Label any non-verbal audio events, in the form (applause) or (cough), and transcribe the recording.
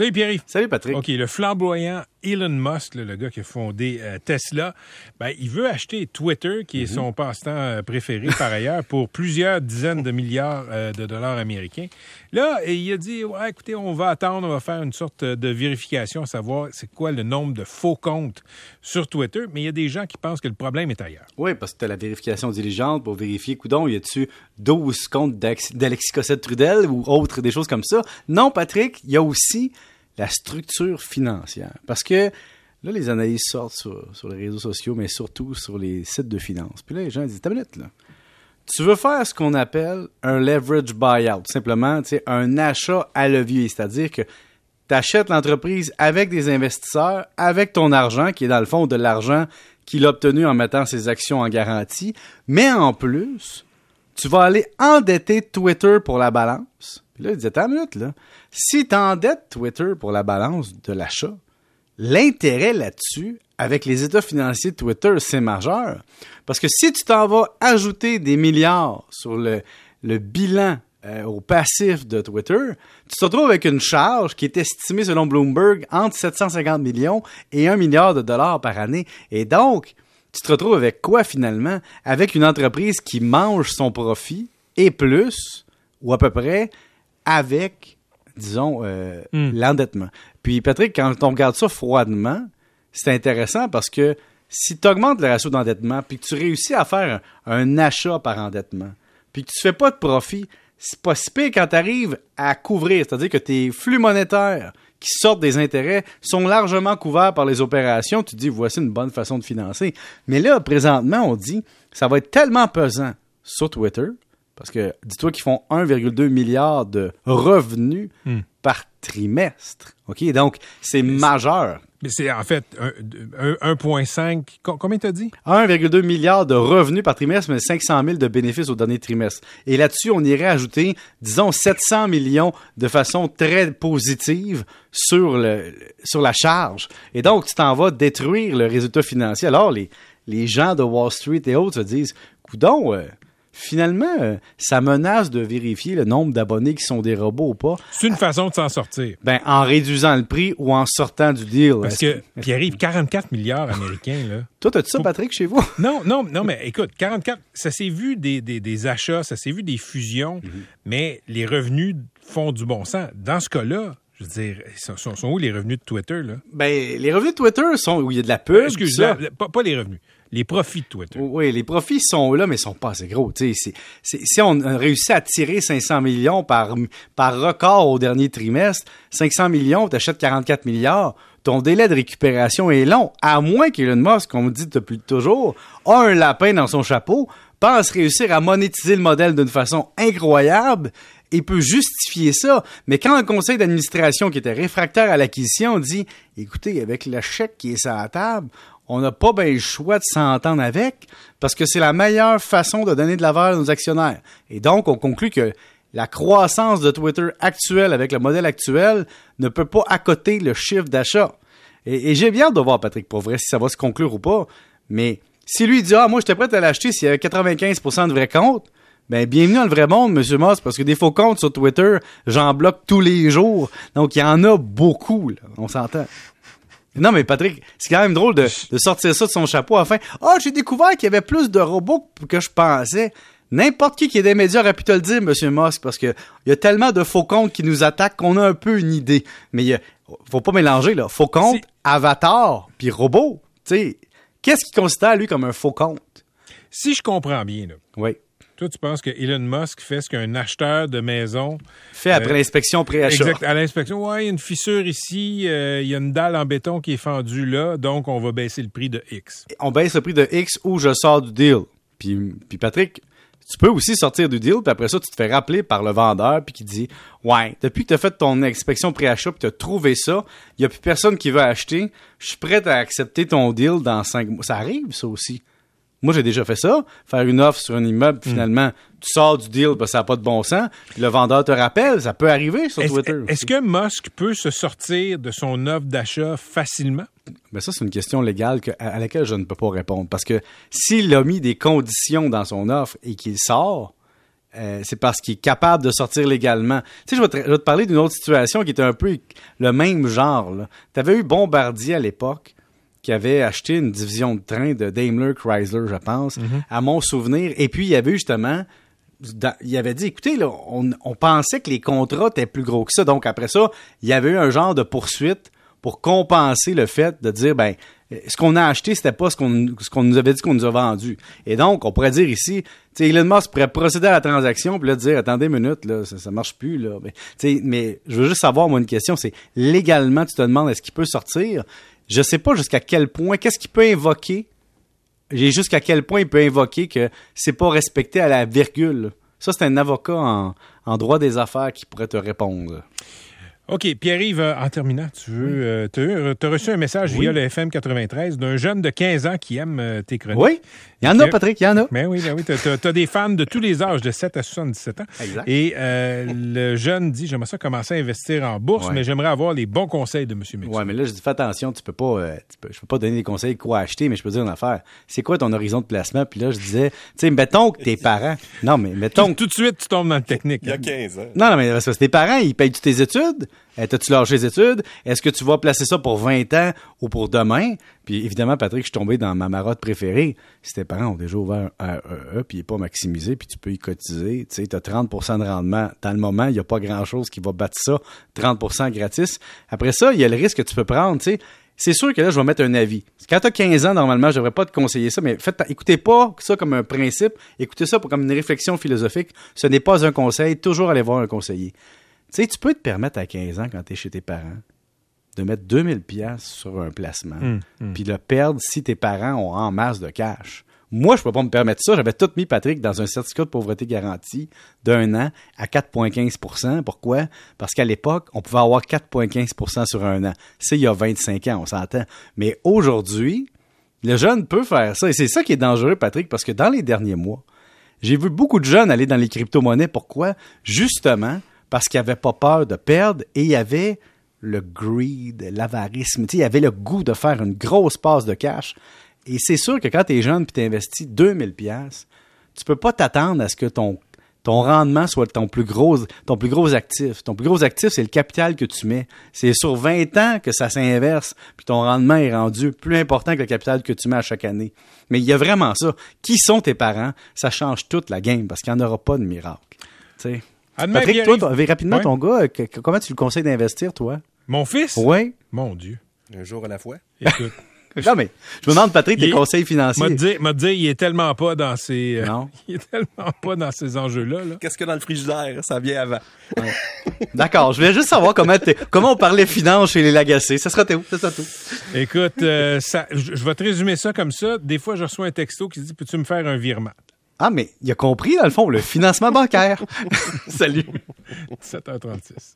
Salut Pierre. Salut Patrick. OK, le flamboyant Elon Musk, le gars qui a fondé euh, Tesla, ben, il veut acheter Twitter, qui est mhm. son passe-temps euh, préféré par ailleurs, pour plusieurs dizaines de milliards euh, de dollars américains. Là, il a dit, ouais, écoutez, on va attendre, on va faire une sorte de vérification, à savoir c'est quoi le nombre de faux comptes sur Twitter, mais il y a des gens qui pensent que le problème est ailleurs. Oui, parce que tu as la vérification diligente pour vérifier, coudon, y a-tu 12 comptes d'Alexis Cossette-Trudel ou autre, des choses comme ça? Non, Patrick, il y a aussi la structure financière. Parce que là, les analyses sortent sur, les réseaux sociaux, mais surtout sur les sites de finances. Puis là, les gens disent, tablette, là. Tu veux faire ce qu'on appelle un leverage buyout, simplement, un achat à levier, c'est-à-dire que tu achètes l'entreprise avec des investisseurs, avec ton argent, qui est dans le fond de l'argent qu'il a obtenu en mettant ses actions en garantie, mais en plus, tu vas aller endetter Twitter pour la balance. Là, il disait, attends minute, là. Si tu endettes Twitter pour la balance de l'achat, l'intérêt là-dessus, avec les états financiers de Twitter, c'est majeur. Parce que si tu t'en vas ajouter des milliards sur le, bilan euh, au passif de Twitter, tu te retrouves avec une charge qui est estimée selon Bloomberg entre 750 millions et 1 milliard de dollars par année. Et donc, tu te retrouves avec quoi finalement? Avec une entreprise qui mange son profit et plus, ou à peu près, avec disons, euh, hmm. l'endettement. Puis Patrick, quand on regarde ça froidement, c'est intéressant parce que si tu augmentes le ratio d'endettement, puis que tu réussis à faire un, achat par endettement, puis que tu fais pas de profit, c'est pas si pire quand tu arrives à couvrir, c'est-à-dire que tes flux monétaires qui sortent des intérêts sont largement couverts par les opérations, tu te dis voici une bonne façon de financer. Mais là, présentement, on dit ça va être tellement pesant sur Twitter, parce que dis-toi qu'ils font 1,2 milliard de revenus hmm. par trimestre. OK? Donc, c'est majeur. Mais c'est en fait 1,5. Combien t'as dit? 1,2 milliard de revenus par trimestre, mais 500 000 de bénéfices au dernier trimestre. Et là-dessus, on irait ajouter, disons, 700 millions de façon très positive sur, le, sur la charge. Et donc, tu t'en vas détruire le résultat financier. Alors, les, les gens de Wall Street et autres se disent, coudon, euh, finalement, euh, ça menace de vérifier le nombre d'abonnés qui sont des robots ou pas. C'est une façon de s'en sortir. Ben, en réduisant le prix ou en sortant du deal. Parce que, puis arrive 44 milliards américains, là. (laughs) Toi, as-tu ça, Patrick, chez vous? Non, non, non, mais écoute, 44, ça s'est vu des, des, achats, ça s'est vu des fusions, mhm. mais les revenus font du bon sens. Dans ce cas-là, je veux dire, sont, sont, où les revenus de Twitter, là? Ben, les revenus de Twitter sont où? Il y a de la pub. Excuse-moi, pas, pas, les revenus les profits de Twitter. Oui, les profits sont là, mais ils sont pas assez gros. si on réussit à tirer 500 millions par, par record au dernier trimestre, 500 millions, tu achètes 44 milliards, ton délai de récupération est long, à moins qu'Elon Musk, comme on dit depuis toujours, a un lapin dans son chapeau, pense réussir à monétiser le modèle d'une façon incroyable et peut justifier ça. Mais quand un conseil d'administration qui était réfractaire à l'acquisition dit, écoutez, avec le chèque qui est sur la table, on n'a pas bien le choix de s'entendre avec parce que c'est la meilleure façon de donner de la valeur à nos actionnaires. Et donc, on conclut que la croissance de Twitter actuelle avec le modèle actuel ne peut pas accoter le chiffre d'achat. Et, j'ai bien de voir, Patrick, pour vrai, si ça va se conclure ou pas. Mais si lui dit, ah, moi, j'étais prêt à l'acheter s'il y avait 95% de vrais comptes, ben, bienvenue dans le vrai monde, M. Moss, parce que des faux comptes sur Twitter, j'en bloque tous les jours. Donc, il y en a beaucoup, On s'entend. Non, mais Patrick, c'est quand même drôle de, sortir ça de son chapeau enfin. Ah, oh, j'ai découvert qu'il y avait plus de robots que je pensais. N'importe qui qui est des médias aurait pu te le dire, Monsieur Musk, parce que il y a tellement de faux comptes qui nous attaquent qu'on a un peu une idée. Mais il faut pas mélanger, là. Faux compte, avatar, puis robot. Tu sais, qu'est-ce qu'il considère, lui, comme un faux compte? Si je comprends bien, là. Oui. Toi, tu penses que Elon Musk fait ce qu'un acheteur de maison fait après euh, l'inspection pré-achat. Exact. À l'inspection, ouais, il y a une fissure ici, euh, il y a une dalle en béton qui est fendue là, donc on va baisser le prix de X. On baisse le prix de X ou je sors du deal. Puis, puis Patrick, tu peux aussi sortir du deal, puis après ça, tu te fais rappeler par le vendeur, puis qui dit Ouais, depuis que tu as fait ton inspection pré-achat, puis tu as trouvé ça, il a plus personne qui veut acheter, je suis prêt à accepter ton deal dans cinq mois. Ça arrive, ça aussi. Moi, j'ai déjà fait ça, faire une offre sur un immeuble, hmm. finalement, tu sors du deal, que ça n'a pas de bon sens, puis le vendeur te rappelle, ça peut arriver sur Twitter. Est-ce que Musk peut se sortir de son offre d'achat facilement? Ben ça, c'est une question légale à, laquelle je ne peux pas répondre, parce que s'il a mis des conditions dans son offre et qu'il sort, euh, c'est parce qu'il est capable de sortir légalement. Tu sais, je vais te, je vais te parler d'une autre situation qui était un peu le même genre. Tu avais eu Bombardier à l'époque qui avait acheté une division de train de Daimler Chrysler, je pense, à mon souvenir. Et puis, il y avait justement dans- il avait dit, écoutez, là, on, on pensait que les contrats étaient plus gros que ça. Donc, après ça, il y avait eu un genre de poursuite pour compenser le fait de dire, ben, ce qu'on a acheté, c'était pas ce qu'on nous avait dit qu'on nous a vendu. Et donc, on pourrait dire ici, tu sais, Elon Musk pourrait procéder à la transaction puis là dire, attendez une minute, là, ça, ça marche plus, là. Mais, tu sais, mais je veux juste savoir, moi, une question, c'est légalement, tu te demandes, est-ce qu'il peut sortir? Je sais pas jusqu'à quel point, qu'est-ce qu'il peut invoquer j'ai jusqu'à quel point il peut invoquer que c'est pas respecté à la virgule. Ça, c'est un avocat en, en droit des affaires qui pourrait te répondre. OK, Pierre-Yves, euh, en terminant, tu veux, tu as reçu un message Oui. via le FM 93 d'un jeune de 15 ans qui aime euh, tes chroniques. Oui, il y en a. Patrick, il y en a. Ben oui, ben oui, tu as, des fans de tous les âges, de 7 à 77 ans. Exact. Et euh, le jeune dit, j'aimerais ça commencer à investir en bourse, Ouais. mais j'aimerais avoir les bons conseils de M. Mixon. Ouais, mais là, je dis, fais attention, tu peux pas, euh, tu peux- je peux pas donner des conseils quoi acheter, mais je peux dire une affaire. C'est quoi ton horizon de placement? Puis là, je disais, tu sais, mettons que tes parents, non, mais mettons que Tout de suite, tu tombes dans le technique. Il y a hein. 15 ans. Non, non, mais parce que tes parents, ils payent-tu tes études? Euh, T'as-tu lâché les études? Est-ce que tu vas placer ça pour 20 ans ou pour demain? Puis évidemment, Patrick, je suis tombé dans ma marotte préférée. Si tes parents ont déjà ouvert un AEE, puis il n'est pas maximisé, puis tu peux y cotiser, tu sais, as 30% de rendement. Dans le moment, il n'y a pas grand-chose qui va battre ça. 30% gratis. Après ça, il y a le risque que tu peux prendre. C'est sûr que là, je vais mettre un avis. Quand tu as 15 ans, normalement, je devrais pas te conseiller ça, mais faites, écoutez pas ça comme un principe, écoutez ça comme une réflexion philosophique. Ce n'est pas un conseil, toujours aller voir un conseiller. Tu sais, tu peux te permettre à 15 ans, quand tu es chez tes parents, de mettre 2000 pièces sur un placement, Hum, puis de le perdre si tes parents ont en masse de cash. Moi, je peux pas me permettre ça. J'avais tout mis, Patrick, dans un certificat de pauvreté garantie d'un an à 4,15% Pourquoi? Parce qu'à l'époque, on pouvait avoir 4,15% sur un an. C'est il y a 25 ans, on s'entend. Mais aujourd'hui, le jeune peut faire ça. Et c'est ça qui est dangereux, Patrick, parce que dans les derniers mois, j'ai vu beaucoup de jeunes aller dans les crypto-monnaies. Pourquoi? Justement, parce qu'ils n'avaient pas peur de perdre et il y avait le greed, l'avarisme. Il y avait le goût de faire une grosse passe de cash. Et c'est sûr que quand tu es jeune et tu investis 2000 pièces, tu peux pas t'attendre à ce que ton rendement soit ton plus gros ton plus gros actif. Ton plus gros actif, c'est le capital que tu mets. C'est sur 20 ans que ça s'inverse, puis ton rendement est rendu plus important que le capital que tu mets à chaque année. Mais il y a vraiment ça. Qui sont tes parents? Ça change toute la game parce qu'il n'y en aura pas de miracle. Tu Patrick, toi, toi, rapidement, Ouais. ton gars, que- que- comment tu le conseilles d'investir, toi? Mon fils? Oui. Mon Dieu. Un jour à la fois. Écoute, (laughs) Non, mais je me demande, Patrick, tes conseils financiers. m'a dit, m'a dit, il est tellement pas dans ces, euh, Non. (laughs) il est tellement pas dans ces enjeux-là. Là. Qu'est-ce que dans le frigidaire? Ça vient avant. D'accord, je voulais juste savoir comment, comment on parlait finances chez les Lagacés. Ça sera tout. Ça sera tout. Écoute, euh, ça, je je vais te résumer ça comme ça. Des fois, je reçois un texto qui dit Peux-tu me faire un virement? Ah, mais il a compris, dans le fond, le financement bancaire. (laughs) Salut. 7h36.